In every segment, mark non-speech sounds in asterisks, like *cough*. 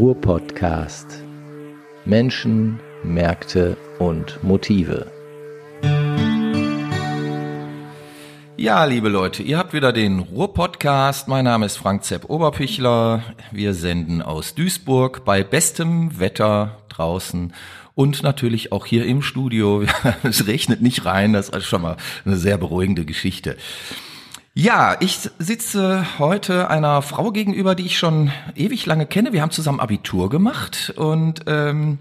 Ruhr-Podcast. Menschen, Märkte und Motive. Ja, liebe Leute, ihr habt wieder den Ruhr-Podcast. Mein Name ist Frank Zepp Oberpichler. Wir senden aus Duisburg bei bestem Wetter draußen und natürlich auch hier im Studio. *laughs* Es regnet nicht rein, das ist schon mal eine sehr beruhigende Geschichte. Ja, ich sitze heute einer Frau gegenüber, die ich schon ewig lange kenne. Wir haben zusammen Abitur gemacht und ähm,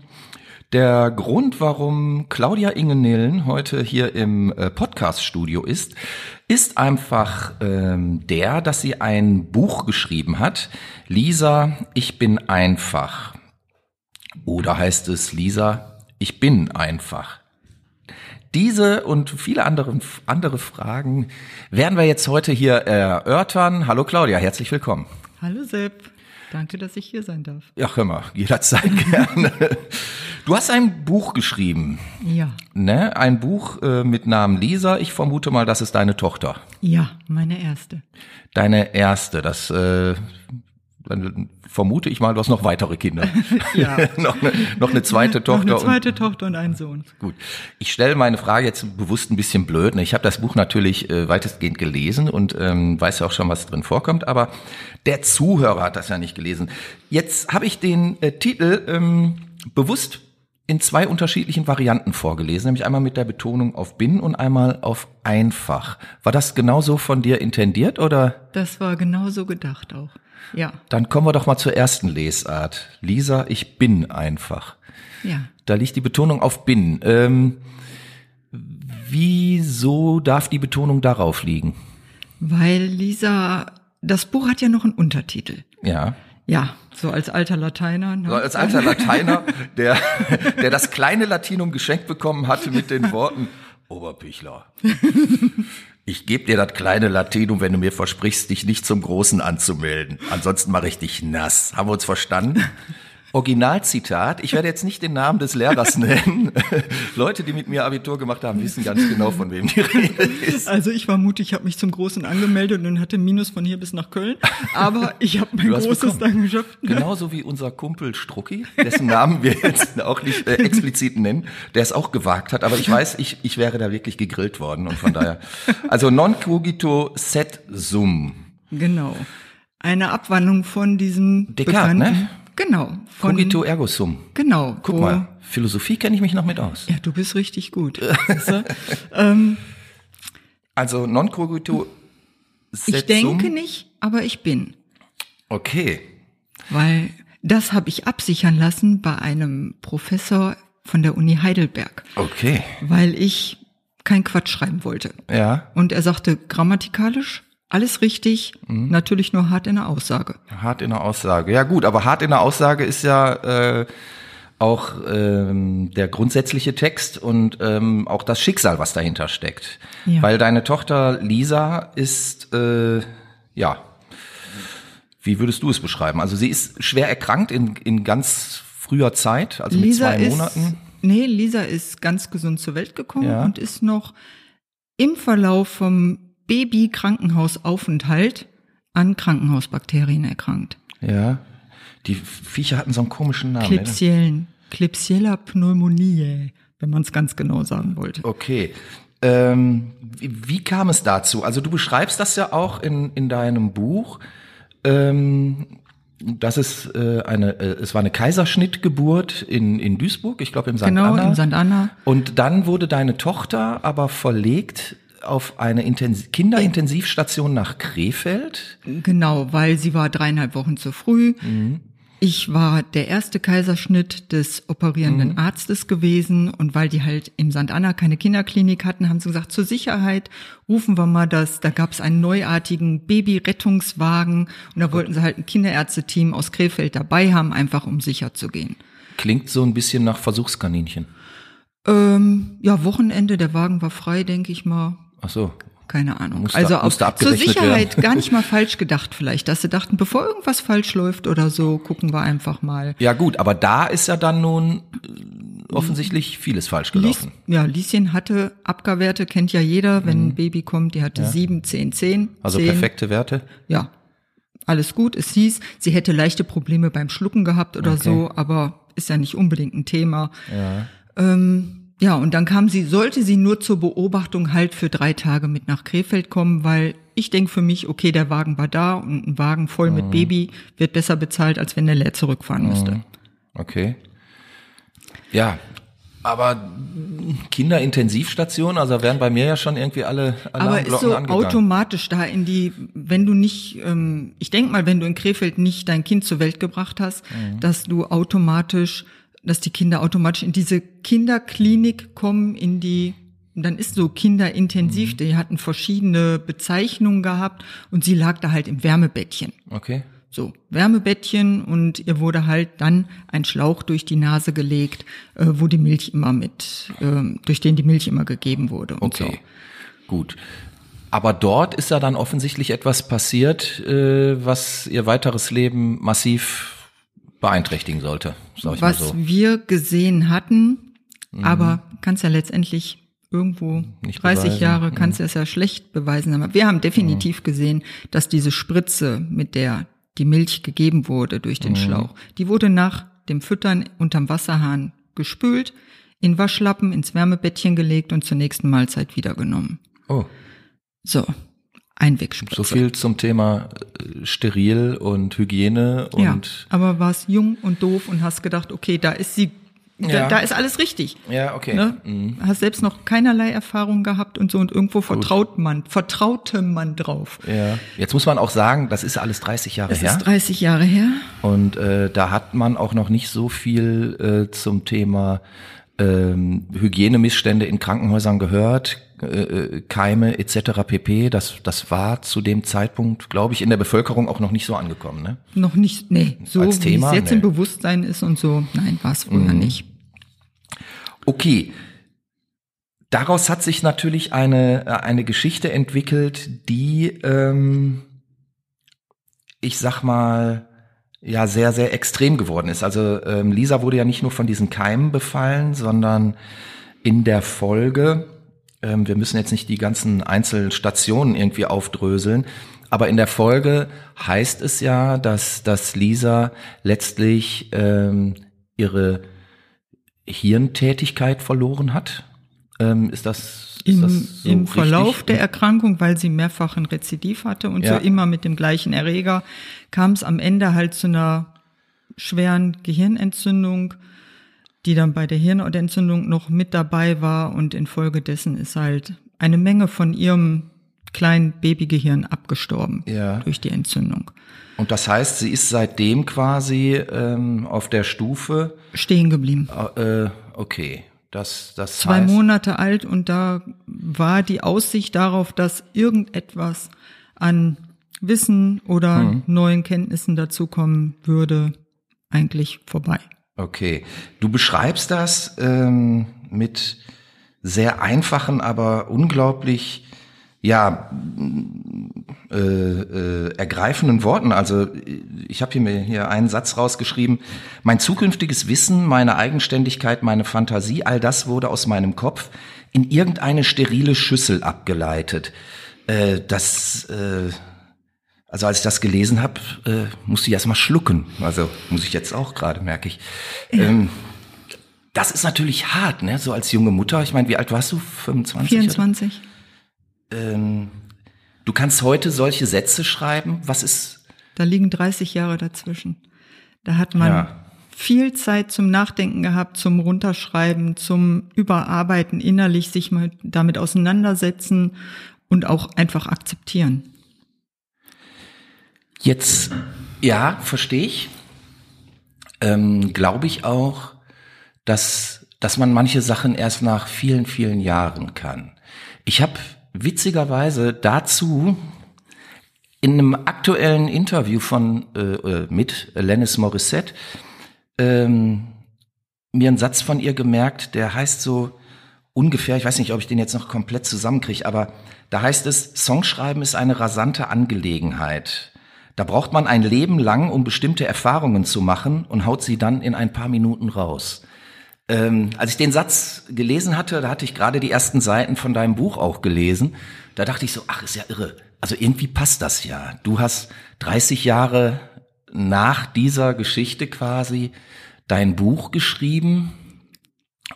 der Grund, warum Claudia Ingenillen heute hier im äh, Podcast-Studio ist, ist einfach ähm, der, dass sie ein Buch geschrieben hat. Lisa, ich bin einfach. Oder heißt es Lisa, ich bin einfach. Diese und viele andere, andere Fragen werden wir jetzt heute hier erörtern. Hallo Claudia, herzlich willkommen. Hallo Sepp, danke, dass ich hier sein darf. Ja, hör mal, jederzeit *laughs* gerne. Du hast ein Buch geschrieben. Ja. Ne? Ein Buch äh, mit Namen Lisa. Ich vermute mal, das ist deine Tochter. Ja, meine erste. Deine erste. Das äh, dann vermute ich mal, du hast noch weitere Kinder. *laughs* Ja. *laughs* noch, eine, noch eine zweite Tochter. Noch eine zweite Tochter und einen Sohn. Gut. Ich stelle meine Frage jetzt bewusst ein bisschen blöd. Ne? Ich habe das Buch natürlich äh, weitestgehend gelesen und ähm, weiß ja auch schon, was drin vorkommt, aber der Zuhörer hat das ja nicht gelesen. Jetzt habe ich den äh, Titel ähm, bewusst in zwei unterschiedlichen Varianten vorgelesen, nämlich einmal mit der Betonung auf bin und einmal auf einfach. War das genauso von dir intendiert oder? Das war genauso gedacht auch. Ja. Dann kommen wir doch mal zur ersten Lesart. Lisa, ich bin einfach. Ja. Da liegt die Betonung auf bin. Ähm, wieso darf die Betonung darauf liegen? Weil Lisa, das Buch hat ja noch einen Untertitel. Ja. Ja, so als alter Lateiner. Ne? So als alter Lateiner, der, der das kleine Latinum geschenkt bekommen hatte mit den Worten, Oberpichler, ich gebe dir das kleine Latinum, wenn du mir versprichst, dich nicht zum Großen anzumelden. Ansonsten mache ich dich nass. Haben wir uns verstanden? *laughs* Originalzitat. Ich werde jetzt nicht den Namen des Lehrers *laughs* nennen. *laughs* Leute, die mit mir Abitur gemacht haben, wissen ganz genau, von wem die Rede ist. Also ich war mutig, ich habe mich zum Großen angemeldet und hatte Minus von hier bis nach Köln. Aber ich habe mein Großes bekommen. dann geschafft. Genauso wie unser Kumpel Strucki, dessen Namen wir jetzt auch nicht äh, explizit nennen, der es auch gewagt hat. Aber ich weiß, ich, ich wäre da wirklich gegrillt worden und von daher. Also non cogito set sum. Genau. Eine Abwandlung von diesem Descartes, ne? Genau. Von, Cogito ergo sum. Genau. Guck wo- mal, Philosophie kenne ich mich noch mit aus. Ja, du bist richtig gut. *laughs* Ähm, Also non cogito set ich denke sum. nicht, aber ich bin. Okay. Weil das habe ich absichern lassen bei einem Professor von der Uni Heidelberg, Okay. weil ich kein Quatsch schreiben wollte. Ja, Und er sagte grammatikalisch alles richtig, Mhm. natürlich nur hart in der Aussage. hart in der Aussage. Ja gut, aber hart in der Aussage ist ja äh, auch ähm, der grundsätzliche Text und ähm, auch das Schicksal, was dahinter steckt. Ja. Weil deine Tochter Lisa ist, äh, ja, wie würdest du es beschreiben? Also sie ist schwer erkrankt in, in ganz früher Zeit, also mit zwei ist, Monaten. nee, Lisa ist ganz gesund zur Welt gekommen Ja. und ist noch im Verlauf vom Baby-Krankenhausaufenthalt an Krankenhausbakterien erkrankt. Ja. Die Viecher hatten so einen komischen Namen. ne? Klebsiellen, Klebsiella pneumoniae, wenn man es ganz genau sagen wollte. Okay. Ähm, wie, wie kam es dazu? Also du beschreibst das ja auch in, in deinem Buch. Ähm, das ist äh, eine, äh, es war eine Kaiserschnittgeburt in, in Duisburg, ich glaube im St. Genau, Anna. in St. Anna. Und dann wurde deine Tochter aber verlegt auf eine Intensiv Kinderintensivstation nach Krefeld. Genau, weil sie war dreieinhalb Wochen zu früh. Mhm. Ich war der erste Kaiserschnitt des operierenden Mhm. Arztes gewesen und weil die halt in St. Anna keine Kinderklinik hatten, haben sie gesagt, zur Sicherheit rufen wir mal das. Da gab es einen neuartigen Babyrettungswagen und da wollten sie halt ein Kinderärzteteam aus Krefeld dabei haben, einfach um sicher zu gehen. Klingt so ein bisschen nach Versuchskaninchen. Ähm, ja, Wochenende, der Wagen war frei, denke ich mal. Ach so. Keine Ahnung. Musste- also auch zur Sicherheit werden. gar nicht mal *laughs* falsch gedacht vielleicht, dass sie dachten, bevor irgendwas falsch läuft oder so, gucken wir einfach mal. Ja gut, aber da ist ja dann nun äh, offensichtlich vieles falsch Lies, gelaufen. ja, Lieschen hatte Abgarwerte, kennt ja jeder, wenn ein Baby kommt, die hatte sieben, zehn, zehn. Also zehn, perfekte Werte. Ja. alles gut. Es hieß, sie hätte leichte Probleme beim Schlucken gehabt oder Okay. so, aber ist ja nicht unbedingt ein Thema. Ja. Ähm, ja, und dann kam sie, sollte sie nur zur Beobachtung halt für drei Tage mit nach Krefeld kommen, weil ich denke für mich, okay, der Wagen war da und ein Wagen voll Mhm. mit Baby wird besser bezahlt, als wenn der leer zurückfahren müsste. Okay. Ja, aber Kinderintensivstation, also werden bei mir ja schon irgendwie alle Aber ist Alarmglocken so angegangen. automatisch da in die, wenn du nicht, ähm, ich denk mal, wenn du in Krefeld nicht dein Kind zur Welt gebracht hast, Mhm. dass du automatisch, dass die Kinder automatisch in diese Kinderklinik kommen, in die, und dann ist so Kinderintensiv, Mhm. die hatten verschiedene Bezeichnungen gehabt und sie lag da halt im Wärmebettchen. Okay. So, Wärmebettchen und ihr wurde halt dann ein Schlauch durch die Nase gelegt, äh, wo die Milch immer mit, ähm, durch den die Milch immer gegeben wurde und Okay. Gut. Aber dort ist ja dann offensichtlich etwas passiert, äh, was ihr weiteres Leben massiv beeinträchtigen sollte, sag ich was mal so. wir gesehen hatten, aber kannst ja letztendlich irgendwo Nicht 30 beweisen. Jahre kannst du es ja schlecht beweisen. Aber wir haben definitiv gesehen, dass diese Spritze, mit der die Milch gegeben wurde durch den Schlauch, die wurde nach dem Füttern unterm Wasserhahn gespült, in Waschlappen, ins Wärmebettchen gelegt und zur nächsten Mahlzeit wieder genommen. Oh, So, Einwegspritze. so viel zum Thema äh, steril und Hygiene ja, und aber warst jung und doof und hast gedacht, okay, da ist sie, da, Ja. da ist alles richtig. ja, okay. Ne? Mhm. Hast selbst noch keinerlei Erfahrung gehabt und so und irgendwo vertraut man, vertraute man drauf. Ja. Jetzt muss man auch sagen, das ist alles 30 Jahre Das her. ist 30 Jahre her. Und äh, da hat man auch noch nicht so viel äh, zum Thema ähm, Hygienemissstände in Krankenhäusern gehört, äh, äh, Keime etc. pp. Das, das war zu dem Zeitpunkt, glaube ich, in der Bevölkerung auch noch nicht so angekommen. Ne? Noch nicht, nee, so Als wie Thema? es jetzt Nee. Mhm. im Bewusstsein ist und so. Nein, war es früher nicht. Okay. Daraus hat sich natürlich eine, eine Geschichte entwickelt, die, ähm, ich sag mal, ja, sehr, sehr extrem geworden ist. Also ähm, Lisa wurde ja nicht nur von diesen Keimen befallen, sondern in der Folge, ähm, wir müssen jetzt nicht die ganzen Einzelstationen irgendwie aufdröseln, aber in der Folge heißt es ja, dass, dass Lisa letztlich ähm, ihre Hirntätigkeit verloren hat. Ähm, ist das, ist Im, das so Im richtig? Verlauf der Erkrankung, weil sie mehrfach ein Rezidiv hatte und Ja. so immer mit dem gleichen Erreger, kam es am Ende halt zu einer schweren Gehirnentzündung, die dann bei der Hirnentzündung noch mit dabei war und infolgedessen ist halt eine Menge von ihrem kleinen Babygehirn abgestorben Ja. durch die Entzündung. Und das heißt, sie ist seitdem quasi ähm, auf der Stufe, Stehen geblieben. äh, okay, das, das Zwei heißt, Monate alt und da war die Aussicht darauf, dass irgendetwas an Wissen oder Mhm. neuen Kenntnissen dazukommen würde, eigentlich vorbei. Okay, du beschreibst das ähm, mit sehr einfachen, aber unglaublich ja äh, äh, ergreifenden Worten. Also ich habe hier mir hier einen Satz rausgeschrieben: Mein zukünftiges Wissen, meine Eigenständigkeit, meine Fantasie, all das wurde aus meinem Kopf in irgendeine sterile Schüssel abgeleitet. Äh, das äh, also als ich das gelesen habe, äh, musste ich erst mal schlucken. Also muss ich jetzt auch gerade, merke ich. Ähm, das ist natürlich hart, ne? So als junge Mutter. Ich meine, wie alt warst du? 25? oder? 24? Ähm, du kannst heute solche Sätze schreiben. Was ist? Da liegen 30 Jahre dazwischen. Da hat man Ja. viel Zeit zum Nachdenken gehabt, zum Runterschreiben, zum Überarbeiten innerlich, sich mal damit auseinandersetzen und auch einfach akzeptieren. Jetzt, ja, verstehe ich. Ähm, Glaube ich auch, dass, dass man manche Sachen erst nach vielen, vielen Jahren kann. Ich habe witzigerweise dazu in einem aktuellen Interview von äh, äh, mit Lennis Morissette ähm, mir einen Satz von ihr gemerkt, der heißt so ungefähr, ich weiß nicht, ob ich den jetzt noch komplett zusammenkriege, aber da heißt es, Songschreiben ist eine rasante Angelegenheit. Da braucht man ein Leben lang, um bestimmte Erfahrungen zu machen und haut sie dann in ein paar Minuten raus. Ähm, als ich den Satz gelesen hatte, da hatte ich gerade die ersten Seiten von deinem Buch auch gelesen. Da dachte ich so, ach, ist ja irre. Also irgendwie passt das ja. Du hast 30 Jahre nach dieser Geschichte quasi dein Buch geschrieben.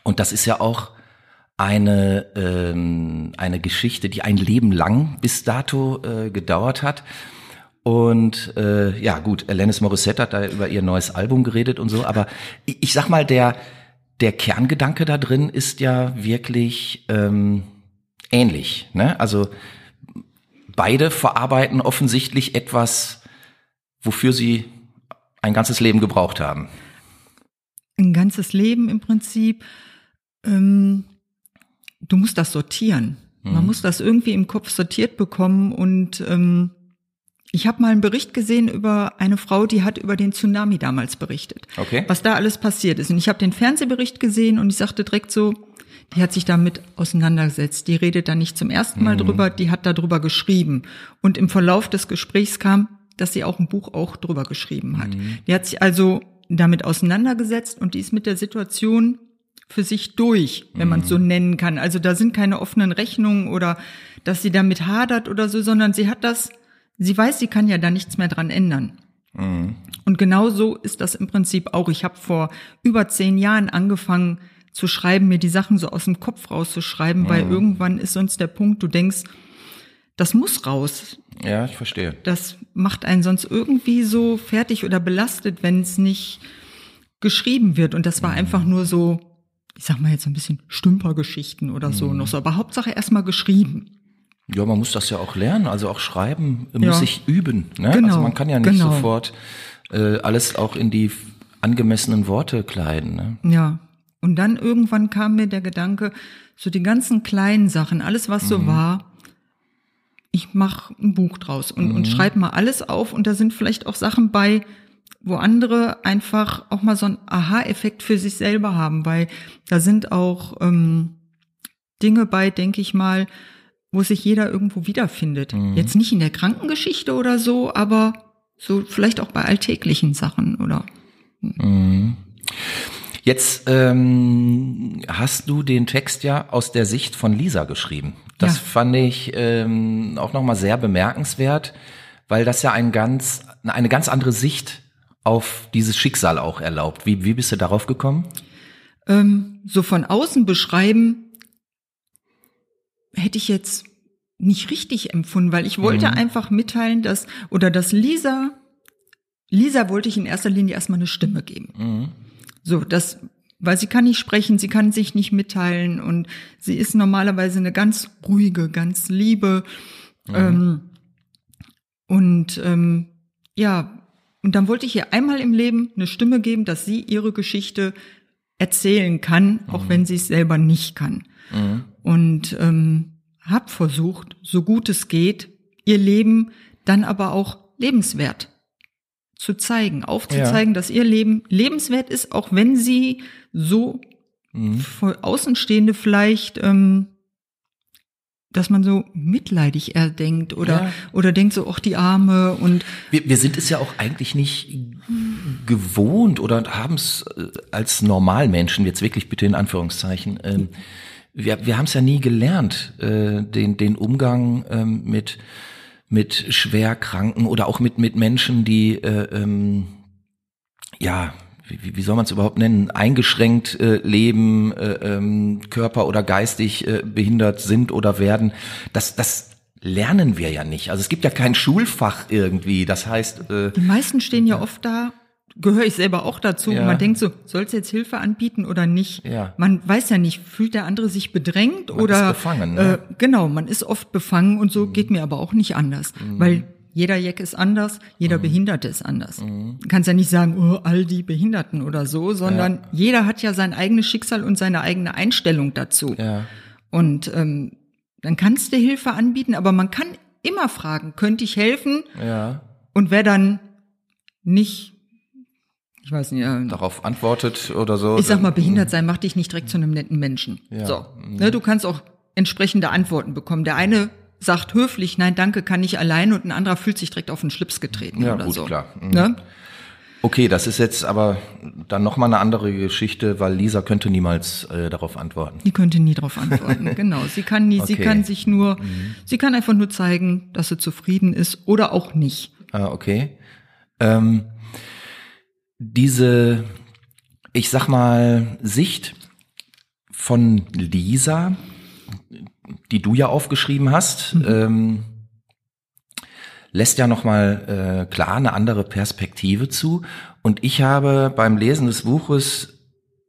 Und das ist ja auch eine, ähm, eine Geschichte, die ein Leben lang bis dato äh, gedauert hat. Und äh, ja, gut, Alanis Morissette hat da über ihr neues Album geredet und so, aber ich, ich sag mal, der, der Kerngedanke da drin ist ja wirklich ähm, ähnlich. Ne? Also beide verarbeiten offensichtlich etwas, wofür sie ein ganzes Leben gebraucht haben. Ein ganzes Leben im Prinzip. Ähm, du musst das sortieren. Man Mhm. muss das irgendwie im Kopf sortiert bekommen und ähm, ich habe mal einen Bericht gesehen über eine Frau, die hat über den Tsunami damals berichtet. Okay. Was da alles passiert ist. Und ich habe den Fernsehbericht gesehen und ich sagte direkt so, die hat sich damit auseinandergesetzt. Die redet da nicht zum ersten Mal drüber, die hat darüber geschrieben. Und im Verlauf des Gesprächs kam, dass sie auch ein Buch auch drüber geschrieben hat. Die hat sich also damit auseinandergesetzt und die ist mit der Situation für sich durch, wenn man es so nennen kann. Also da sind keine offenen Rechnungen oder dass sie damit hadert oder so, sondern sie hat das, sie weiß, sie kann ja da nichts mehr dran ändern. Und genau so ist das im Prinzip auch. Ich habe vor über zehn Jahren angefangen zu schreiben, mir die Sachen so aus dem Kopf rauszuschreiben, weil irgendwann ist sonst der Punkt, du denkst, das muss raus. Ja, ich verstehe. Das macht einen sonst irgendwie so fertig oder belastet, wenn es nicht geschrieben wird. Und das war einfach nur so, ich sag mal jetzt so ein bisschen Stümpergeschichten oder so noch so. Aber Hauptsache erstmal geschrieben. Ja, man muss das ja auch lernen, also auch schreiben Ja. muss sich üben. Ne? Genau, Also man kann ja nicht genau. sofort äh, alles auch in die angemessenen Worte kleiden. Ne? Ja. Und dann irgendwann kam mir der Gedanke, so die ganzen kleinen Sachen, alles was so war, ich mache ein Buch draus und, und schreibe mal alles auf und da sind vielleicht auch Sachen bei, wo andere einfach auch mal so einen Aha-Effekt für sich selber haben, weil da sind auch ähm, Dinge bei, denke ich mal, wo sich jeder irgendwo wiederfindet. Jetzt nicht in der Krankengeschichte oder so, aber so vielleicht auch bei alltäglichen Sachen oder Jetzt ähm, hast du den Text ja aus der Sicht von Lisa geschrieben. Das Ja. fand ich ähm, auch nochmal sehr bemerkenswert, weil das ja ein ganz, eine ganz andere Sicht auf dieses Schicksal auch erlaubt. Wie, wie bist du darauf gekommen? ähm, so von außen beschreiben, hätte ich jetzt nicht richtig empfunden, weil ich wollte einfach mitteilen, dass, oder dass Lisa, Lisa wollte ich in erster Linie erstmal eine Stimme geben. So, das, weil sie kann nicht sprechen, sie kann sich nicht mitteilen und sie ist normalerweise eine ganz ruhige, ganz liebe, ähm, und ähm, ja, und dann wollte ich ihr einmal im Leben eine Stimme geben, dass sie ihre Geschichte erzählen kann, auch wenn sie es selber nicht kann. Und ähm, habe versucht, so gut es geht, ihr Leben dann aber auch lebenswert zu zeigen, aufzuzeigen, dass ihr Leben lebenswert ist, auch wenn sie so für Außenstehende vielleicht, ähm, dass man so mitleidig eher denkt oder Ja. oder denkt so, ach die Arme und Wir, wir sind es ja auch eigentlich nicht gewohnt oder haben es äh, als Normalmenschen, jetzt wirklich bitte in Anführungszeichen, ähm, wir, wir haben es ja nie gelernt, äh, den, den Umgang ähm, mit, mit Schwerkranken oder auch mit, mit Menschen, die, äh, ähm, ja, wie, wie soll man es überhaupt nennen, eingeschränkt äh, leben, äh, ähm, körper- oder geistig äh, behindert sind oder werden. Das, das lernen wir ja nicht. Also es gibt ja kein Schulfach irgendwie. Das heißt, äh, Die meisten stehen ja oft da, gehöre ich selber auch dazu, Ja. und man denkt so, sollst du jetzt Hilfe anbieten oder nicht? Ja. Man weiß ja nicht, fühlt der andere sich bedrängt oder ist befangen, ne? äh, genau, man ist oft befangen und so geht mir aber auch nicht anders, weil jeder Jack ist anders, jeder Behinderte ist anders. Du kannst ja nicht sagen, oh, all die Behinderten oder so, sondern jeder hat ja sein eigenes Schicksal und seine eigene Einstellung dazu. ja. Und ähm, dann kannst du Hilfe anbieten, aber man kann immer fragen, könnte ich helfen? ja, Und wer dann nicht, ich weiß nicht, äh, darauf antwortet oder so. ich sag mal, behindert sein macht dich nicht direkt zu einem netten Menschen. Ja. So, ne, du kannst auch entsprechende Antworten bekommen. Der eine sagt höflich, nein, danke, kann ich allein und ein anderer fühlt sich direkt auf den Schlips getreten Ja, oder gut, so. klar. Mhm. Ne? Okay, das ist jetzt aber dann nochmal eine andere Geschichte, weil Lisa könnte niemals äh, darauf antworten. Die könnte nie darauf antworten, *laughs* genau. Sie kann nie, sie Okay. kann sich nur, sie kann einfach nur zeigen, dass sie zufrieden ist oder auch nicht. Ah, okay. Ähm, diese, ich sag mal, Sicht von Lisa, die du ja aufgeschrieben hast, ähm, lässt ja nochmal äh, klar eine andere Perspektive zu. Und ich habe beim Lesen des Buches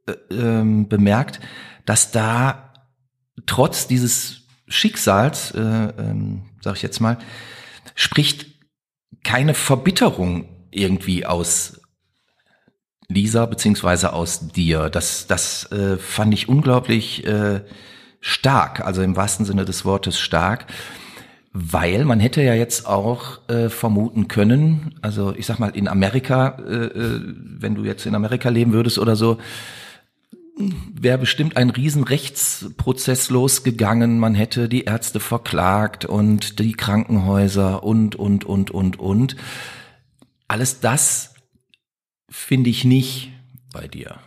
äh, ähm, bemerkt, dass da trotz dieses Schicksals, äh, ähm, sag ich jetzt mal, spricht keine Verbitterung irgendwie aus Lisa beziehungsweise aus dir. Das, das äh, fand ich unglaublich äh, stark, also im wahrsten Sinne des Wortes stark, weil man hätte ja jetzt auch äh, vermuten können, also ich sag mal in Amerika, äh, äh, wenn du jetzt in Amerika leben würdest oder so, wäre bestimmt ein riesen Rechtsprozess losgegangen. Man hätte die Ärzte verklagt und die Krankenhäuser und, und, und, und, und. Alles das finde ich nicht bei dir.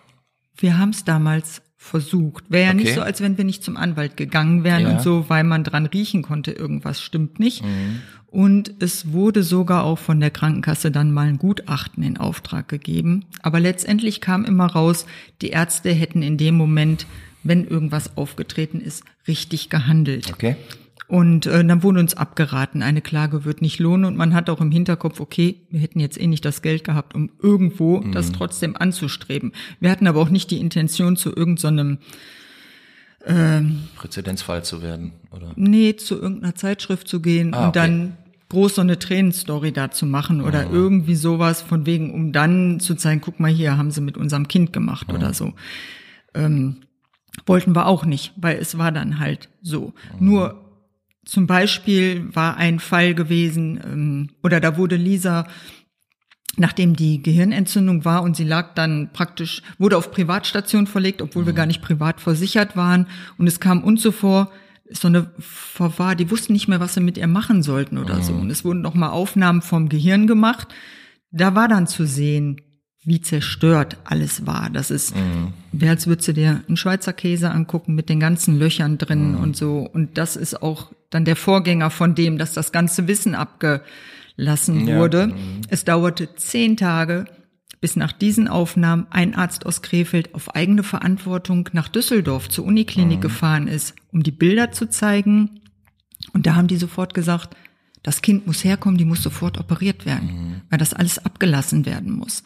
Wir haben es damals versucht. Wäre ja Okay. nicht so, als wenn wir nicht zum Anwalt gegangen wären Ja. und so, weil man dran riechen konnte, irgendwas stimmt nicht. Mhm. Und es wurde sogar auch von der Krankenkasse dann mal ein Gutachten in Auftrag gegeben. Aber letztendlich kam immer raus, die Ärzte hätten in dem Moment, wenn irgendwas aufgetreten ist, richtig gehandelt. Okay? Und äh, dann wurde uns abgeraten, eine Klage wird nicht lohnen und man hat auch im Hinterkopf, okay, wir hätten jetzt eh nicht das Geld gehabt, um irgendwo das trotzdem anzustreben. Wir hatten aber auch nicht die Intention, zu irgendeinem, Präzedenzfall zu werden, oder? nee, zu irgendeiner Zeitschrift zu gehen Ah, und okay. dann groß so eine Tränenstory da zu machen oder irgendwie sowas von wegen, um dann zu zeigen, guck mal hier, haben sie mit unserem Kind gemacht oder so. Ähm, wollten wir auch nicht, weil es war dann halt so. Nur zum Beispiel war ein Fall gewesen, ähm, oder da wurde Lisa, nachdem die Gehirnentzündung war und sie lag dann praktisch, wurde auf Privatstation verlegt, obwohl wir gar nicht privat versichert waren. Und es kam uns so vor, so eine Verwahr, die wussten nicht mehr, was sie mit ihr machen sollten oder so. Und es wurden noch mal Aufnahmen vom Gehirn gemacht. Da war dann zu sehen, wie zerstört alles war. Das ist, wäre als würdest du dir einen Schweizer Käse angucken mit den ganzen Löchern drin und so. Und das ist auch dann der Vorgänger von dem, dass das ganze Wissen abgelassen Ja. wurde. Es dauerte zehn Tage, bis nach diesen Aufnahmen ein Arzt aus Krefeld auf eigene Verantwortung nach Düsseldorf zur Uniklinik gefahren ist, um die Bilder zu zeigen. Und da haben die sofort gesagt, das Kind muss herkommen, die muss sofort operiert werden, weil das alles abgelassen werden muss.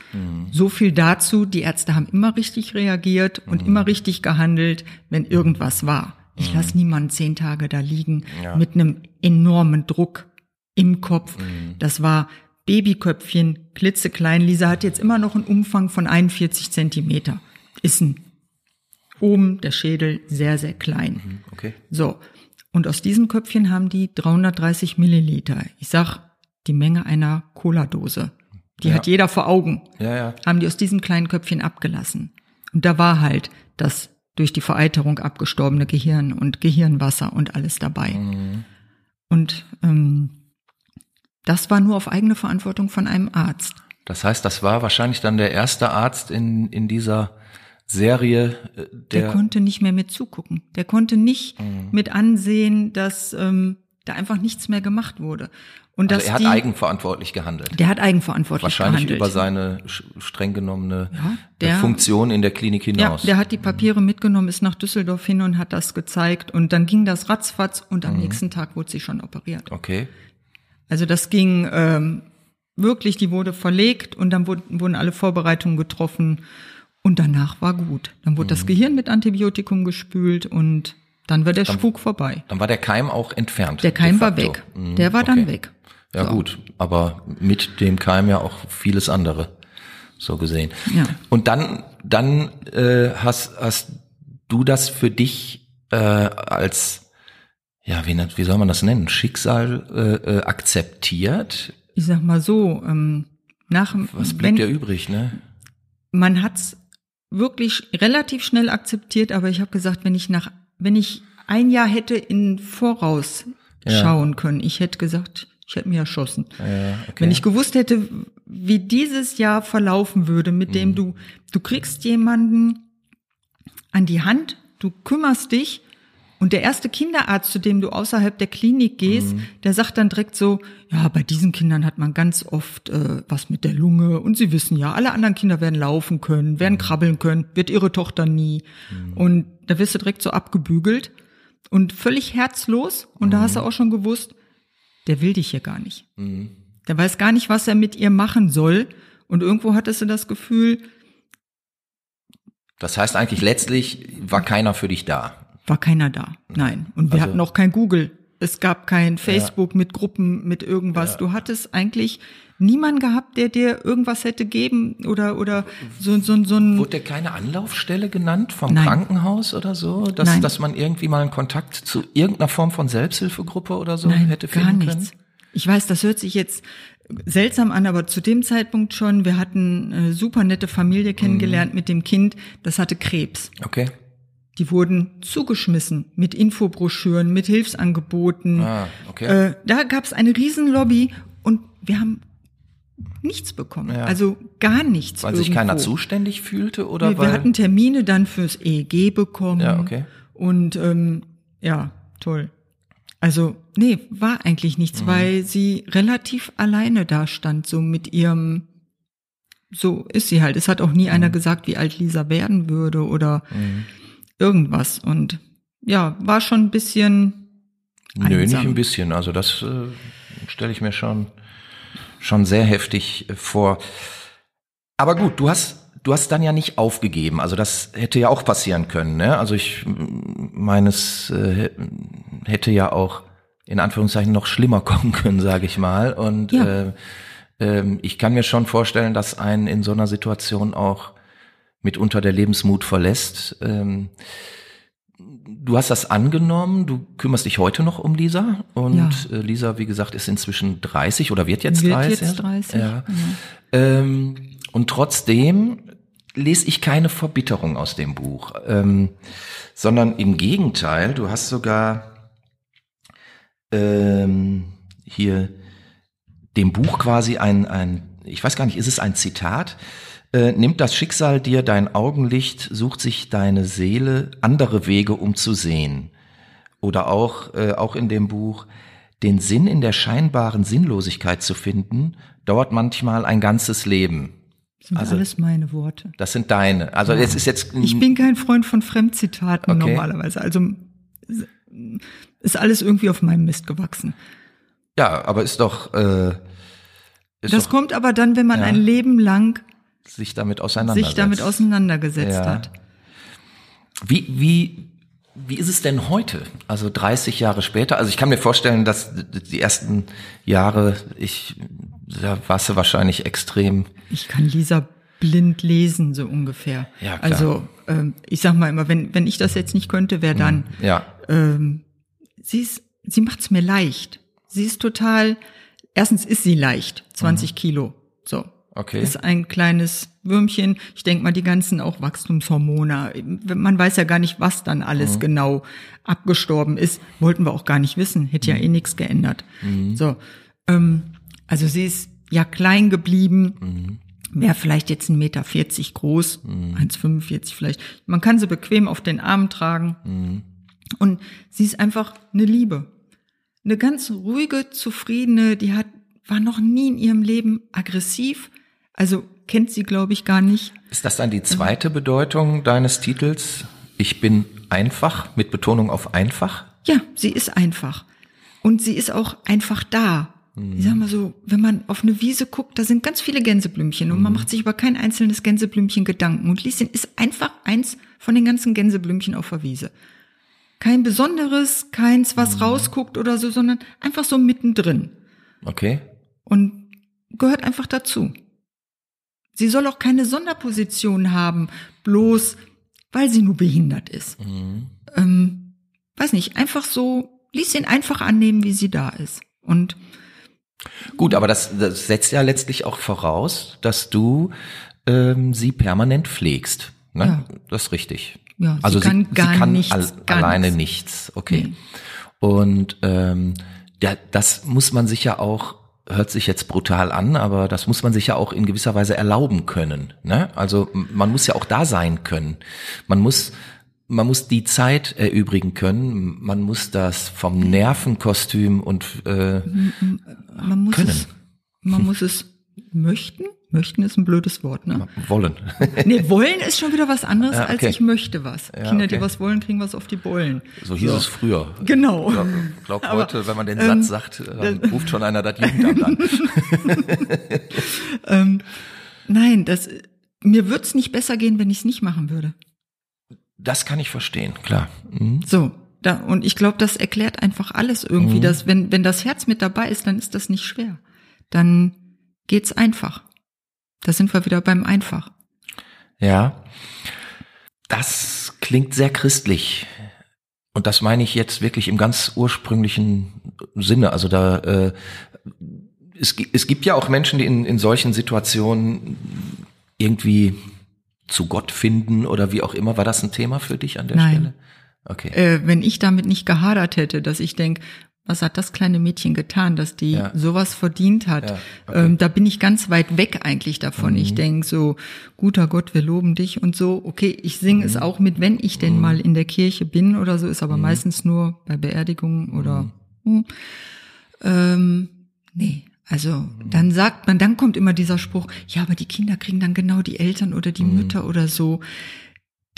So viel dazu, die Ärzte haben immer richtig reagiert und immer richtig gehandelt, wenn irgendwas war. Ich lasse niemanden zehn Tage da liegen Ja. mit einem enormen Druck im Kopf. Das war Babyköpfchen, klitzeklein. Lisa hat jetzt immer noch einen Umfang von 41 Zentimeter. Ist ein oben der Schädel sehr, sehr klein. Okay. So. Und aus diesem Köpfchen haben die 330 Milliliter. Ich sag, die Menge einer Cola-Dose. Die Ja. hat jeder vor Augen. Ja, ja. Haben die aus diesem kleinen Köpfchen abgelassen. Und da war halt das durch die Vereiterung abgestorbene Gehirn und Gehirnwasser und alles dabei. Und ähm, das war nur auf eigene Verantwortung von einem Arzt. Das heißt, das war wahrscheinlich dann der erste Arzt in, in dieser Serie, äh, Der, der, konnte nicht mehr mit zugucken. Der konnte nicht Mhm. mit ansehen, dass ähm, da einfach nichts mehr gemacht wurde. Und also er hat die, eigenverantwortlich gehandelt. der hat eigenverantwortlich Wahrscheinlich gehandelt. über seine streng genommene Ja, äh, der- Funktion in der Klinik ja, hinaus. der hat die Papiere mitgenommen, ist nach Düsseldorf hin und hat das gezeigt. Und dann ging das ratzfatz und Mhm. am nächsten Tag wurde sie schon operiert. okay. Also das ging ähm, wirklich, die wurde verlegt und dann wurden, wurden alle Vorbereitungen getroffen und danach war gut. Dann wurde Mhm. das Gehirn mit Antibiotikum gespült und dann war der Spuk vorbei. Dann war der Keim auch entfernt. Der Keim war weg. Mhm, Der war dann okay. weg. Ja So. gut, aber mit dem Keim ja auch vieles andere, so gesehen. Ja. Und dann, dann äh, hast, hast du das für dich äh, als, ja, wie, nennt- wie soll man das nennen, Schicksal äh, äh, akzeptiert? Ich sag mal so, ähm, nach Was blieb dir übrig, ne? man hat's wirklich relativ schnell akzeptiert, aber ich habe gesagt, wenn ich nach, wenn ich ein Jahr hätte in Voraus Ja. schauen können, ich hätte gesagt, ich hätte mich erschossen. Ja, okay. Wenn ich gewusst hätte, wie dieses Jahr verlaufen würde, mit dem du, du kriegst jemanden an die Hand, du kümmerst dich und der erste Kinderarzt, zu dem du außerhalb der Klinik gehst, der sagt dann direkt so, ja, bei diesen Kindern hat man ganz oft äh, was mit der Lunge und sie wissen ja, alle anderen Kinder werden laufen können, werden krabbeln können, wird ihre Tochter nie. Und da wirst du direkt so abgebügelt und völlig herzlos und da hast du auch schon gewusst, der will dich hier gar nicht. Der weiß gar nicht, was er mit ihr machen soll. Und irgendwo hattest du das Gefühl, Das heißt eigentlich letztlich war keiner für dich da. war keiner da. Nein. Und wir Also- hatten auch kein Google. Es gab kein Facebook mit Gruppen, mit irgendwas. Du hattest eigentlich niemanden gehabt, der dir irgendwas hätte geben oder, oder so, so, so ein, Wurde dir keine Anlaufstelle genannt vom Nein. Krankenhaus oder so? Dass, Nein. dass man irgendwie mal einen Kontakt zu irgendeiner Form von Selbsthilfegruppe oder so Nein, hätte gar finden nichts. können? Ich weiß, das hört sich jetzt seltsam an, aber zu dem Zeitpunkt schon, wir hatten eine super nette Familie kennengelernt mit dem Kind, das hatte Krebs. Okay. Die wurden zugeschmissen mit Infobroschüren, mit Hilfsangeboten. Ah, okay. Äh, da gab es eine Riesenlobby und wir haben nichts bekommen. Ja. Also gar nichts. Weil sich irgendwo. keiner zuständig fühlte oder Nee, weil wir hatten Termine dann fürs EEG bekommen. Ja, okay. Und ähm, ja, toll. Also, nee, war eigentlich Mhm. nichts, weil sie relativ alleine da stand, so mit ihrem, so ist sie halt. Es hat auch nie einer Mhm. gesagt, wie alt Lisa werden würde oder irgendwas. Und ja, war schon ein bisschen Nö, nicht einsam. ein bisschen. Also das äh, stelle ich mir schon schon sehr heftig äh, vor. Aber gut, du hast du hast dann ja nicht aufgegeben. Also das hätte ja auch passieren können. Ne? Also ich meines äh, hätte ja auch in Anführungszeichen noch schlimmer *laughs* kommen können, sage ich mal. Und Ja. äh, ähm, ich kann mir schon vorstellen, dass einen in so einer Situation auch mitunter der Lebensmut verlässt. Ähm, du hast das angenommen, du kümmerst dich heute noch um Lisa und Ja. äh, Lisa, wie gesagt, ist inzwischen 30 oder wird jetzt Wird 30. jetzt 30, Ja. genau. Ähm, und trotzdem lese ich keine Verbitterung aus dem Buch, ähm, sondern im Gegenteil, du hast sogar ähm, hier dem Buch quasi ein, ein, ich weiß gar nicht, ist es ein Zitat? Äh, nimmt das Schicksal dir dein Augenlicht, sucht sich deine Seele andere Wege, um zu sehen. Oder auch, äh, auch in dem Buch, den Sinn in der scheinbaren Sinnlosigkeit zu finden, dauert manchmal ein ganzes Leben. Das sind Also- alles meine Worte. Das sind deine. Also es ist jetzt Ich bin kein Freund von Fremdzitaten Okay. normalerweise. Also ist alles irgendwie auf meinem Mist gewachsen. ja, aber ist doch, äh, ist Das doch kommt aber dann, wenn man Ja. ein Leben lang sich damit auseinandersetzt. sich damit auseinandergesetzt Ja. hat. Wie, wie, wie ist es denn heute? Also 30 Jahre später? Also ich kann mir vorstellen, dass die ersten Jahre, ich, da warst du wahrscheinlich extrem, Ich kann Lisa blind lesen, so ungefähr. Ja, klar. Also ähm, ich sag mal immer, wenn, wenn ich das jetzt nicht könnte, wer dann? ja, Ähm, sie ist, sie macht's mir leicht. Sie ist total, erstens ist sie leicht, 20 Kilo. So. Mhm. Okay. Ist ein kleines Würmchen. Ich denke mal, die ganzen auch Wachstumshormone. Man weiß ja gar nicht, was dann Mhm. alles genau abgestorben ist. Wollten wir auch gar nicht wissen. Hätte Mhm. ja eh nichts geändert. So. Ähm, also sie ist ja klein geblieben. Mhm. Wäre vielleicht jetzt ein Meter 40 groß, 1,45 vielleicht. Man kann sie bequem auf den Arm tragen. Mhm. Und sie ist einfach eine Liebe. Eine ganz ruhige, zufriedene, die hat, war noch nie in ihrem Leben aggressiv. Also kennt sie, glaube ich, gar nicht. Ist das dann die zweite Bedeutung deines Titels? Ich bin einfach, mit Betonung auf einfach? Ja, sie ist einfach. Und sie ist auch einfach da. Ich sag mal so, wenn man auf eine Wiese guckt, da sind ganz viele Gänseblümchen und man macht sich über kein einzelnes Gänseblümchen Gedanken. Und Lieschen ist einfach eins von den ganzen Gänseblümchen auf der Wiese. Kein besonderes, keins, was rausguckt oder so, sondern einfach so mittendrin. Okay. und gehört einfach dazu. Sie soll auch keine Sonderposition haben, bloß weil sie nur behindert ist. Ähm, weiß nicht, einfach so, ließ ihn einfach annehmen, wie sie da ist. Und Gut, aber das, das setzt ja letztlich auch voraus, dass du ähm, sie permanent pflegst. Ne? Ja. Das ist richtig. Ja, sie also kann gar sie kann nichts, al gar alleine nichts. nichts. Okay. Nee. Und ähm, ja, das muss man sich ja auch hört sich jetzt brutal an, aber das muss man sich ja auch in gewisser Weise erlauben können. Ne? Also man muss ja auch da sein können. Man muss man muss die Zeit erübrigen können. Man muss das vom Nervenkostüm und äh, man muss können. Es, man muss es möchten. Möchten ist ein blödes Wort, ne? Wollen. *laughs* nee, wollen ist schon wieder was anderes, Ja, okay. als ich möchte was. Ja, Kinder, die okay. was wollen, kriegen was auf die Bollen. So hieß es früher. Genau. Ich glaub, glaub *laughs* Aber, heute, wenn man den ähm, Satz sagt, dann ruft schon einer das Jugendamt an. *laughs* Nein, das, mir wird's nicht besser gehen, wenn ich's nicht machen würde. Das kann ich verstehen, klar. Mhm. So. Da, und ich glaube, das erklärt einfach alles irgendwie, Mhm. dass wenn, wenn das Herz mit dabei ist, dann ist das nicht schwer. Dann geht's einfach. Da sind wir wieder beim Einfach. Ja. Das klingt sehr christlich. Und das meine ich jetzt wirklich im ganz ursprünglichen Sinne. Also da äh, es, es gibt ja auch Menschen, die in, in solchen Situationen irgendwie zu Gott finden oder wie auch immer. War das ein Thema für dich an der Nein. Stelle? Okay. Äh, wenn ich damit nicht gehadert hätte, dass ich denk, was hat das kleine Mädchen getan, dass die Ja. sowas verdient hat. Ja, okay. Mhm. ähm, da bin ich ganz weit weg eigentlich davon. Ich denk so, guter Gott, wir loben dich und so. Okay, ich singe Mhm. es auch mit, wenn ich denn mal in der Kirche bin oder so, ist aber meistens nur bei Beerdigungen oder hm. ähm, nee. Also dann sagt man, dann kommt immer dieser Spruch, ja, aber die Kinder kriegen dann genau die Eltern oder die Mütter oder so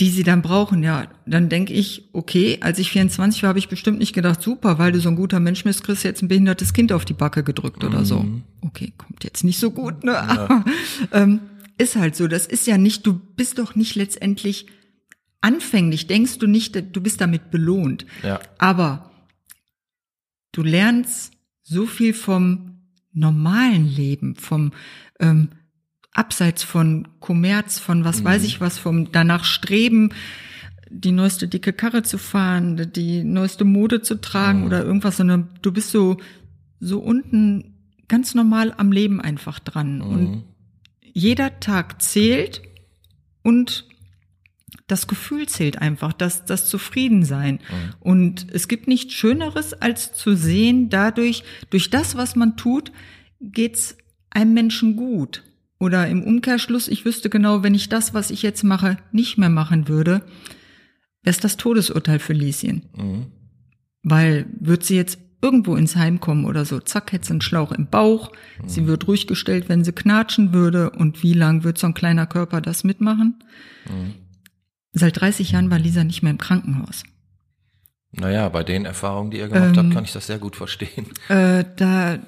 die sie dann brauchen, ja, dann denke ich, okay, als ich 24 war, habe ich bestimmt nicht gedacht, super, weil du so ein guter Mensch bist, kriegst du jetzt ein behindertes Kind auf die Backe gedrückt oder so. Okay, kommt jetzt nicht so gut, ne? Aber, *laughs* ähm, ist halt so, das ist ja nicht, du bist doch nicht letztendlich anfänglich, denkst du nicht, du bist damit belohnt. Ja. Aber du lernst so viel vom normalen Leben, vom ähm, abseits von Kommerz, von was weiß ich was, vom danach streben, die neueste dicke Karre zu fahren, die neueste Mode zu tragen oder irgendwas, sondern du bist so so unten ganz normal am Leben einfach dran. Und jeder Tag zählt und das Gefühl zählt einfach, das, das Zufriedensein. Und es gibt nichts Schöneres, als zu sehen, dadurch, durch das, was man tut, geht's einem Menschen gut. Oder im Umkehrschluss, ich wüsste genau, wenn ich das, was ich jetzt mache, nicht mehr machen würde, wäre es das Todesurteil für Lieschen. Weil wird sie jetzt irgendwo ins Heim kommen oder so, zack, hätte sie einen Schlauch im Bauch, sie wird ruhig gestellt, wenn sie knatschen würde und wie lang wird so ein kleiner Körper das mitmachen? Seit 30 Jahren war Lisa nicht mehr im Krankenhaus. Naja, bei den Erfahrungen, die ihr gemacht Ähm, habt, kann ich das sehr gut verstehen. Äh, da,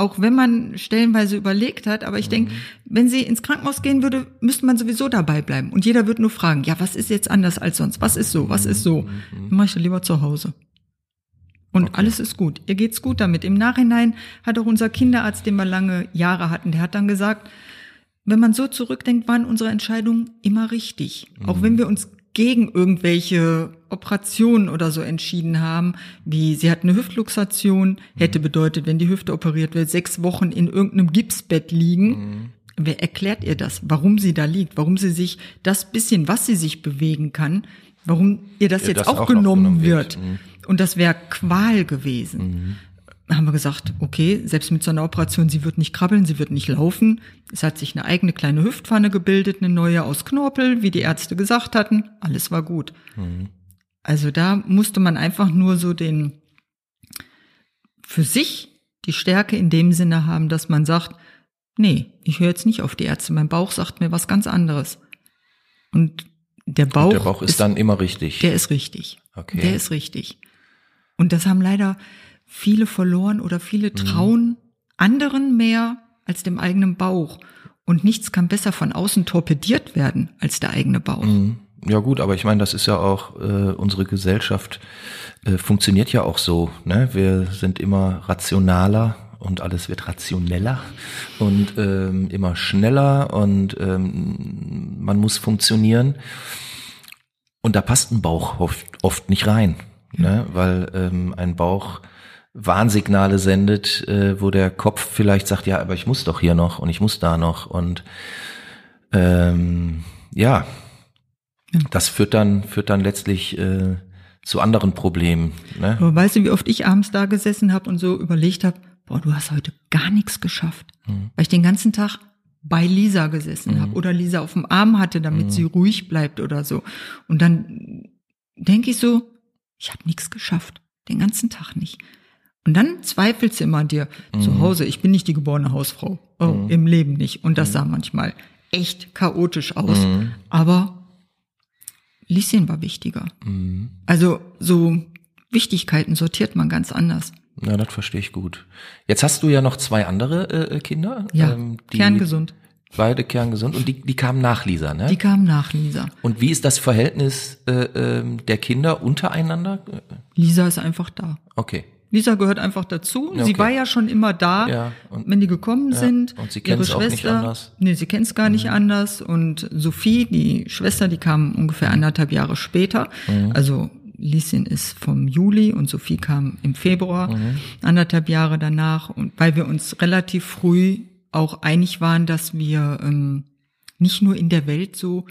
auch wenn man stellenweise überlegt hat, aber ich denke, wenn sie ins Krankenhaus gehen würde, müsste man sowieso dabei bleiben. Und jeder würde nur fragen, ja, was ist jetzt anders als sonst? Was ist so? Was ist so? Dann mache ich lieber zu Hause. Und alles ist gut. Ihr geht's gut damit. Im Nachhinein hat auch unser Kinderarzt, den wir lange Jahre hatten, der hat dann gesagt, wenn man so zurückdenkt, waren unsere Entscheidungen immer richtig. Auch wenn wir uns gegen irgendwelche Operationen oder so entschieden haben, wie sie hat eine Hüftluxation, hätte bedeutet, wenn die Hüfte operiert wird, sechs Wochen in irgendeinem Gipsbett liegen. Wer erklärt ihr das? Warum sie da liegt? Warum sie sich das bisschen, was sie sich bewegen kann, warum ihr das Ihr jetzt das auch, auch genommen wird? wird. Mhm. Und das wäre Qual gewesen haben wir gesagt, okay, selbst mit so einer Operation, sie wird nicht krabbeln, sie wird nicht laufen. Es hat sich eine eigene kleine Hüftpfanne gebildet, eine neue aus Knorpel, wie die Ärzte gesagt hatten. Alles war gut. Also da musste man einfach nur so den, für sich die Stärke in dem Sinne haben, dass man sagt, nee, ich höre jetzt nicht auf die Ärzte, mein Bauch sagt mir was ganz anderes. Und der Bauch, Der Bauch ist, dann immer richtig. der ist richtig. Okay. Der ist richtig. Und das haben leider viele verloren oder viele trauen anderen mehr als dem eigenen Bauch. Und nichts kann besser von außen torpediert werden als der eigene Bauch. Ja gut, aber ich meine, das ist ja auch äh, unsere Gesellschaft äh, funktioniert ja auch so. Ne? Wir sind immer rationaler und alles wird rationeller und ähm, immer schneller und ähm, man muss funktionieren. Und da passt ein Bauch oft, oft nicht rein, ne? weil ähm, ein Bauch Warnsignale sendet, äh, wo der Kopf vielleicht sagt, ja, aber ich muss doch hier noch und ich muss da noch und ähm, ja, das führt dann führt dann letztlich äh, zu anderen Problemen. Ne? Aber weißt du, wie oft ich abends da gesessen habe und so überlegt habe, boah, du hast heute gar nichts geschafft. Weil ich den ganzen Tag bei Lisa gesessen Mhm. habe oder Lisa auf dem Arm hatte, damit sie ruhig bleibt oder so. Und dann denke ich so, ich habe nichts geschafft. Den ganzen Tag nicht. Und dann zweifelst du immer an dir. Mhm. Zu Hause, ich bin nicht die geborene Hausfrau. Oh, Im Leben nicht. Und das sah manchmal echt chaotisch aus. Mhm. Aber Lieschen war wichtiger. Mhm. Also so Wichtigkeiten sortiert man ganz anders. Ja, das verstehe ich gut. Jetzt hast du ja noch zwei andere äh, Kinder. Ja, ähm, die kerngesund. Beide kerngesund und die, die kamen nach Lisa, ne? Die kam nach Lisa. und wie ist das Verhältnis äh, ähm, der Kinder untereinander? Lisa ist einfach da. Okay. Lisa gehört einfach dazu. Ja, Sie okay. war ja schon immer da, Ja, und- wenn die gekommen sind. und sie ihre kennt's auch nicht Schwester, anders. Nee, sie kennt es gar nicht anders. Und Sophie, die Schwester, die kam ungefähr anderthalb Jahre später. Mhm. Also Lieschen ist vom Juli und Sophie kam im Februar, Mhm. anderthalb Jahre danach. Und weil wir uns relativ früh auch einig waren, dass wir ähm, nicht nur in der Welt so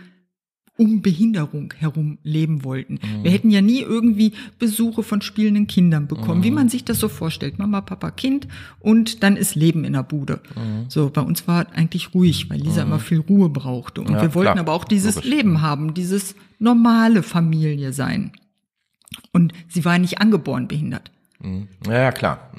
um Behinderung herum leben wollten. Mhm. Wir hätten ja nie irgendwie Besuche von spielenden Kindern bekommen, Mhm. wie man sich das so vorstellt. Mama, Papa, Kind und dann ist Leben in der Bude. Mhm. So, bei uns war eigentlich ruhig, weil Lisa immer viel Ruhe brauchte. Und Ja, wir wollten klar. aber auch dieses Logisch. Leben haben, dieses normale Familie sein. Und sie war nicht angeboren behindert. Mhm. Ja, ja, klar.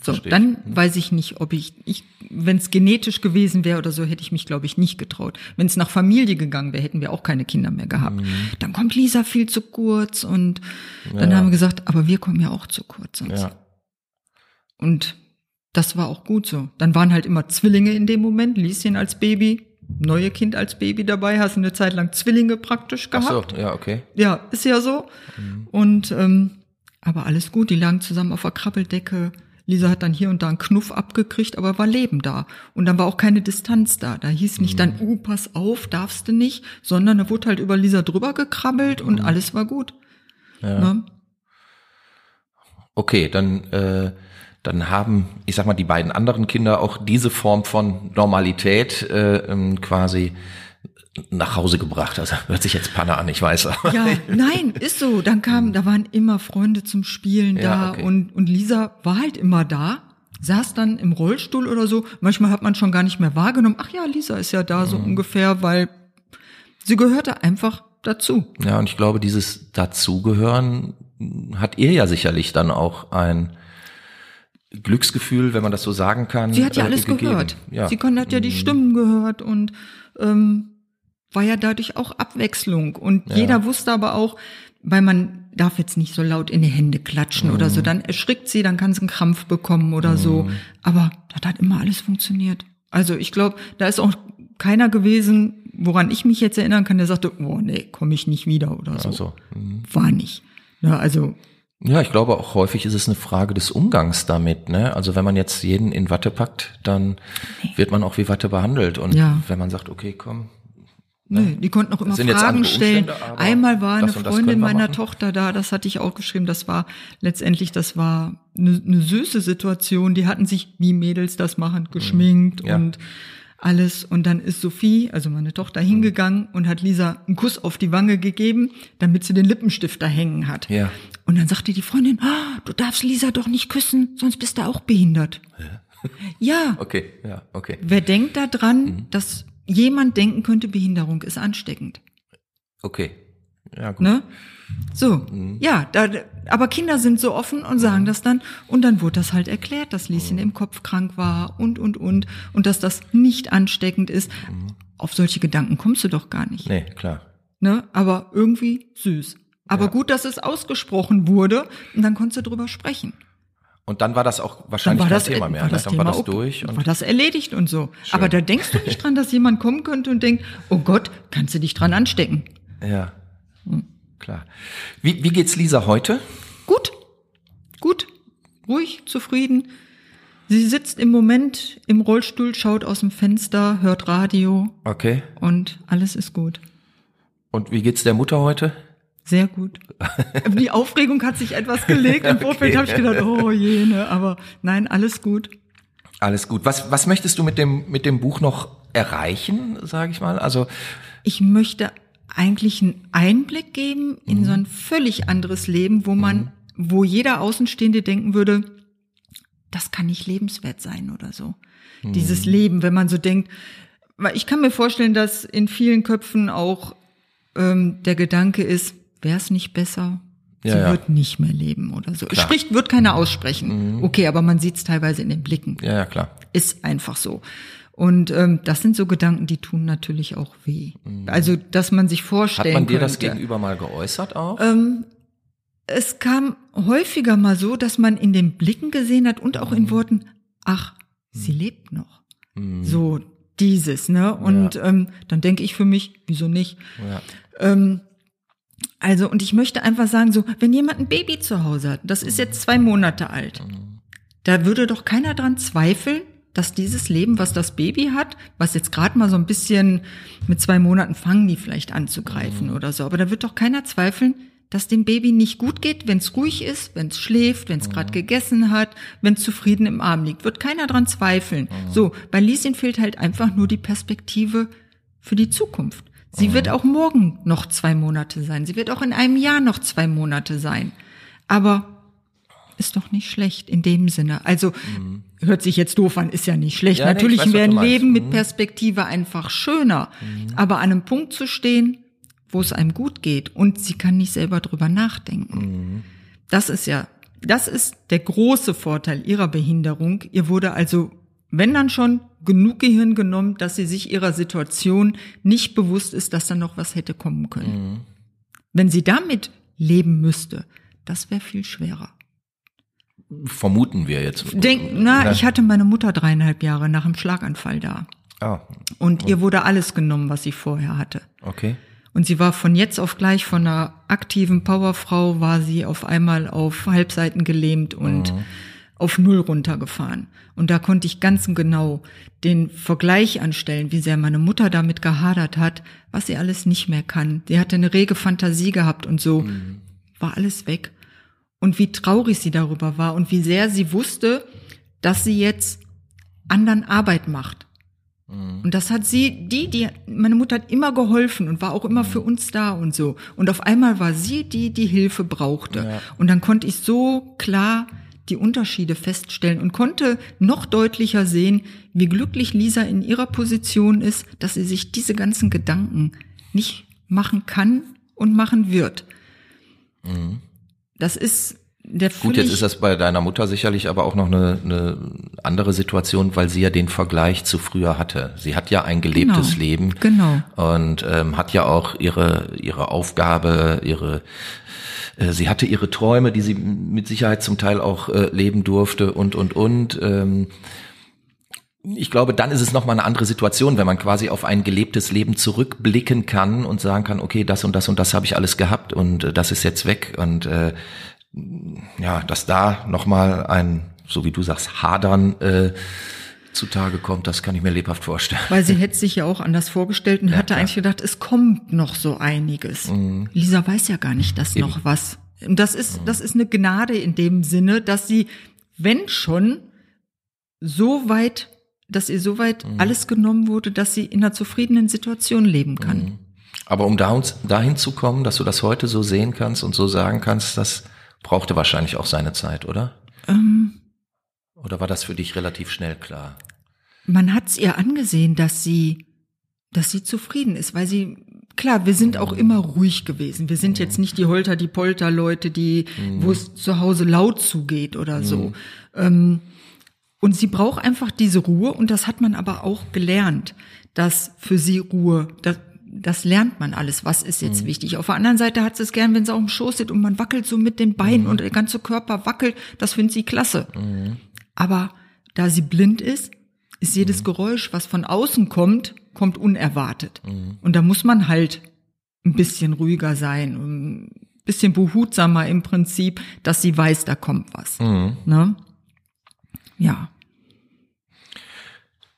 Mhm. So, Verstehe dann weiß ich nicht, ob ich, ich wenn es genetisch gewesen wäre oder so, hätte ich mich, glaube ich, nicht getraut. Wenn es nach Familie gegangen wäre, hätten wir auch keine Kinder mehr gehabt. Mhm. Dann kommt Lisa viel zu kurz und dann haben wir gesagt, aber wir kommen ja auch zu kurz. Sonst. Ja. Und das war auch gut so. Dann waren halt immer Zwillinge in dem Moment, Lieschen als Baby, neue Kind als Baby dabei, hast eine Zeit lang Zwillinge praktisch Ach gehabt. so, ja, okay. Ja, ist ja so. Und ähm, aber alles gut, die lagen zusammen auf der Krabbeldecke. Lisa hat dann hier und da einen Knuff abgekriegt, aber war Leben da. Und dann war auch keine Distanz da. Da hieß nicht dann, uh, pass auf, darfst du nicht, sondern da wurde halt über Lisa drüber gekrabbelt und alles war gut. Ne? Okay, dann, äh, dann haben, ich sag mal, die beiden anderen Kinder auch diese Form von Normalität äh, ähm, quasi nach Hause gebracht. Also hört sich jetzt Panne an, ich weiß. aber- Ja, nein, ist so. Dann *laughs* kam, da waren immer Freunde zum Spielen Ja, da okay. und, und Lisa war halt immer da, saß dann im Rollstuhl oder so. Manchmal hat man schon gar nicht mehr wahrgenommen. Ach ja, Lisa ist ja da so Mhm. ungefähr, weil sie gehörte einfach dazu. Ja, und ich glaube, dieses Dazugehören hat ihr ja sicherlich dann auch ein Glücksgefühl, wenn man das so sagen kann. Sie hat ja äh, alles gegeben. gehört. Ja. Sie hat ja die Stimmen gehört und ähm, war ja dadurch auch Abwechslung. Und jeder wusste aber auch, weil man darf jetzt nicht so laut in die Hände klatschen oder Mhm. so, dann erschrickt sie, dann kann sie einen Krampf bekommen oder so. Aber das hat immer alles funktioniert. Also ich glaube, da ist auch keiner gewesen, woran ich mich jetzt erinnern kann, der sagte, oh nee, komme ich nicht wieder oder so. Also, mhm. War nicht. Ja, also Ja, ich glaube auch häufig ist es eine Frage des Umgangs damit. Ne? Also wenn man jetzt jeden in Watte packt, dann wird man auch wie Watte behandelt. Und Ja. wenn man sagt, okay, komm, Nee, die konnten auch immer Fragen stellen. Einmal war eine Freundin meiner. Tochter da, das hatte ich auch geschrieben, das war letztendlich, das war eine, eine süße Situation. Die hatten sich, wie Mädels das machen, geschminkt Mhm. Ja. und alles. Und dann ist Sophie, also meine Tochter, hingegangen und hat Lisa einen Kuss auf die Wange gegeben, damit sie den Lippenstift da hängen hat. Ja. Und dann sagte die Freundin, ah, du darfst Lisa doch nicht küssen, sonst bist du auch behindert. Ja, *laughs* okay, ja, okay. wer denkt da dran, Mhm. dass jemand denken könnte, Behinderung ist ansteckend? Okay. Ja, gut. Ne? So, Mhm. ja, da, aber Kinder sind so offen und sagen das dann und dann wurde das halt erklärt, dass Lieschen Mhm. im Kopf krank war und und und und dass das nicht ansteckend ist. Auf solche Gedanken kommst du doch gar nicht, Mhm. Nee, klar. ne? Aber irgendwie süß. Aber Ja. gut, dass es ausgesprochen wurde und dann konntest du drüber sprechen. Und dann war das auch wahrscheinlich kein das, Thema mehr. war ne? das Dann Thema war das durch. Und war das erledigt und so. Aber da denkst du nicht dran, dass jemand kommen könnte und denkt, oh Gott, kannst du dich dran anstecken? ja, Hm. klar. Wie, wie geht's Lisa heute? Gut, gut, ruhig, zufrieden. Sie sitzt im Moment im Rollstuhl, schaut aus dem Fenster, hört Radio Okay. und alles ist gut. Und wie geht's der Mutter heute? Sehr gut. Die Aufregung hat sich etwas gelegt. Im *laughs* Vorfeld habe ich gedacht, oh jene, aber nein, alles gut. Alles gut. Was, was möchtest du mit dem, mit dem Buch noch erreichen, sage ich mal? Also, Ich möchte eigentlich einen Einblick geben in so ein völlig anderes Leben, wo man, wo jeder Außenstehende denken würde, das kann nicht lebenswert sein oder so. Dieses Leben, wenn man so denkt, weil ich kann mir vorstellen, dass in vielen Köpfen auch ähm, der Gedanke ist, wäre es nicht besser? Ja, Sie ja. wird nicht mehr leben oder so. Spricht, wird keiner aussprechen. Okay, aber man sieht es teilweise in den Blicken. Ja, ja, klar. Ist einfach so. Und ähm, das sind so Gedanken, die tun natürlich auch weh. Also, dass man sich Hat vorstellen man dir das könnte. gegenüber mal geäußert auch? Es kam häufiger mal so, dass man in den Blicken gesehen hat und auch in Worten, ach, sie lebt noch. So dieses, ne? Und ähm, dann denke ich für mich, wieso nicht? ja. Ähm, also, und ich möchte einfach sagen, so, wenn jemand ein Baby zu Hause hat, das ist jetzt zwei Monate alt, da würde doch keiner dran zweifeln, dass dieses Leben, was das Baby hat, was jetzt gerade mal so ein bisschen mit zwei Monaten fangen die vielleicht anzugreifen oder so, aber da wird doch keiner zweifeln, dass dem Baby nicht gut geht, wenn es ruhig ist, wenn es schläft, wenn es gerade gegessen hat, wenn es zufrieden im Arm liegt. Wird keiner dran zweifeln. So, bei Lieschen fehlt halt einfach nur die Perspektive für die Zukunft. Sie wird auch morgen noch zwei Monate sein. Sie wird auch in einem Jahr noch zwei Monate sein. Aber ist doch nicht schlecht in dem Sinne. Also hört sich jetzt doof an, ist ja nicht schlecht. Ja, nee, ich Natürlich was wäre ein. Leben mit Mhm. Perspektive einfach schöner. Aber an einem Punkt zu stehen, wo es einem gut geht und sie kann nicht selber drüber nachdenken. Das ist ja, das ist der große Vorteil ihrer Behinderung. Ihr wurde also, wenn dann schon, genug Gehirn genommen, dass sie sich ihrer Situation nicht bewusst ist, dass da noch was hätte kommen können. Wenn sie damit leben müsste, das wäre viel schwerer. Vermuten wir jetzt. Denk, na, Ja. ich hatte meine Mutter dreieinhalb Jahre nach dem Schlaganfall da. Ah, Und ihr wurde alles genommen, was sie vorher hatte. okay. Und sie war von jetzt auf gleich von einer aktiven Powerfrau war sie auf einmal auf Halbseiten gelähmt und auf Null runtergefahren. Und da konnte ich ganz genau den Vergleich anstellen, wie sehr meine Mutter damit gehadert hat, was sie alles nicht mehr kann. Sie hatte eine rege Fantasie gehabt und so war alles weg. Und wie traurig sie darüber war und wie sehr sie wusste, dass sie jetzt anderen Arbeit macht. Und das hat sie, die, die, meine Mutter hat immer geholfen und war auch immer für uns da und so. Und auf einmal war sie die, die Hilfe brauchte. Und dann konnte ich so klar die Unterschiede feststellen und konnte noch deutlicher sehen, wie glücklich Lisa in ihrer Position ist, dass sie sich diese ganzen Gedanken nicht machen kann und machen wird. Das ist der Gut, jetzt ist das bei deiner Mutter sicherlich aber auch noch eine, eine andere Situation, weil sie ja den Vergleich zu früher hatte. Sie hat ja ein gelebtes Genau, Leben genau. und ähm, hat ja auch ihre ihre Aufgabe, ihre sie hatte ihre Träume, die sie mit Sicherheit zum Teil auch äh, leben durfte und und und. Ähm, ich glaube, dann ist es nochmal eine andere Situation, wenn man quasi auf ein gelebtes Leben zurückblicken kann und sagen kann, okay, das und das und das habe ich alles gehabt und äh, das ist jetzt weg und äh, ja, dass da nochmal ein, so wie du sagst, Hadern äh, zutage kommt, das kann ich mir lebhaft vorstellen. Weil sie hätte sich ja auch anders vorgestellt und hatte eigentlich gedacht, es kommt noch so einiges. Lisa weiß ja gar nicht, dass noch was. Und das ist, das ist eine Gnade in dem Sinne, dass sie, wenn schon, so weit, dass ihr so weit alles genommen wurde, dass sie in einer zufriedenen Situation leben kann. Aber um da uns, dahin zu kommen, dass du das heute so sehen kannst und so sagen kannst, das brauchte wahrscheinlich auch seine Zeit, oder? Oder war das für dich relativ schnell klar? Man hat's ihr angesehen, dass sie, dass sie zufrieden ist, weil sie, klar, wir sind auch immer ruhig gewesen. Wir sind jetzt nicht die Holter, die Polter-Leute, die, wo es zu Hause laut zugeht oder so. Ähm, und sie braucht einfach diese Ruhe und das hat man aber auch gelernt, dass für sie Ruhe, das, das lernt man alles. Was ist jetzt wichtig? Auf der anderen Seite hat sie es gern, wenn sie auf dem Schoß sitzt und man wackelt so mit den Beinen und der ganze Körper wackelt. Das findet sie klasse. Aber da sie blind ist, ist jedes Geräusch, was von außen kommt, kommt unerwartet. Und da muss man halt ein bisschen ruhiger sein, ein bisschen behutsamer im Prinzip, dass sie weiß, da kommt was. Ne? Ja.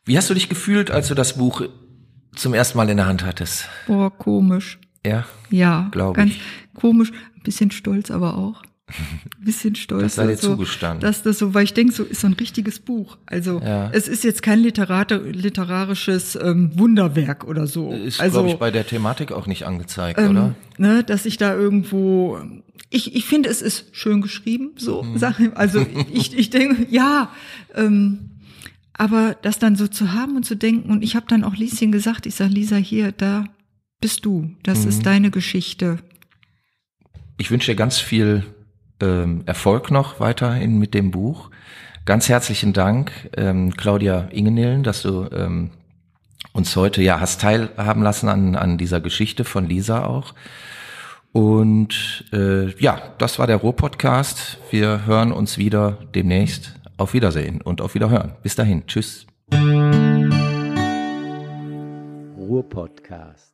Wie hast du dich gefühlt, als du das Buch zum ersten Mal in der Hand hattest? Boah, komisch. Ja. Ja, Glaub ganz ich. komisch. Ein bisschen stolz aber auch. Ein *laughs* bisschen stolz. Das sei dir so, zugestanden. Dass das so, weil ich denke, so ist so ein richtiges Buch. Also Ja. es ist jetzt kein literate, literarisches ähm, Wunderwerk oder so. Ist, also glaube ich, bei der Thematik auch nicht angezeigt, ähm, oder? ne, dass ich da irgendwo, ich, ich finde, es ist schön geschrieben, so Mhm. Sachen. Also *laughs* ich, ich denke, ja, ähm, aber das dann so zu haben und zu denken, und ich habe dann auch Lieschen gesagt, ich sag Lisa, hier, da bist du, das Mhm. ist deine Geschichte. Ich wünsche dir ganz viel ähm, Erfolg noch weiterhin mit dem Buch. Ganz herzlichen Dank, ähm, Claudia Ingenillen, dass du ähm, uns heute ja hast teilhaben lassen an, an dieser Geschichte von Lisa auch. Und äh, ja, das war der Ruhr-Podcast. Wir hören uns wieder demnächst. Auf Wiedersehen und auf Wiederhören. Bis dahin. Tschüss. Ruhr-Podcast.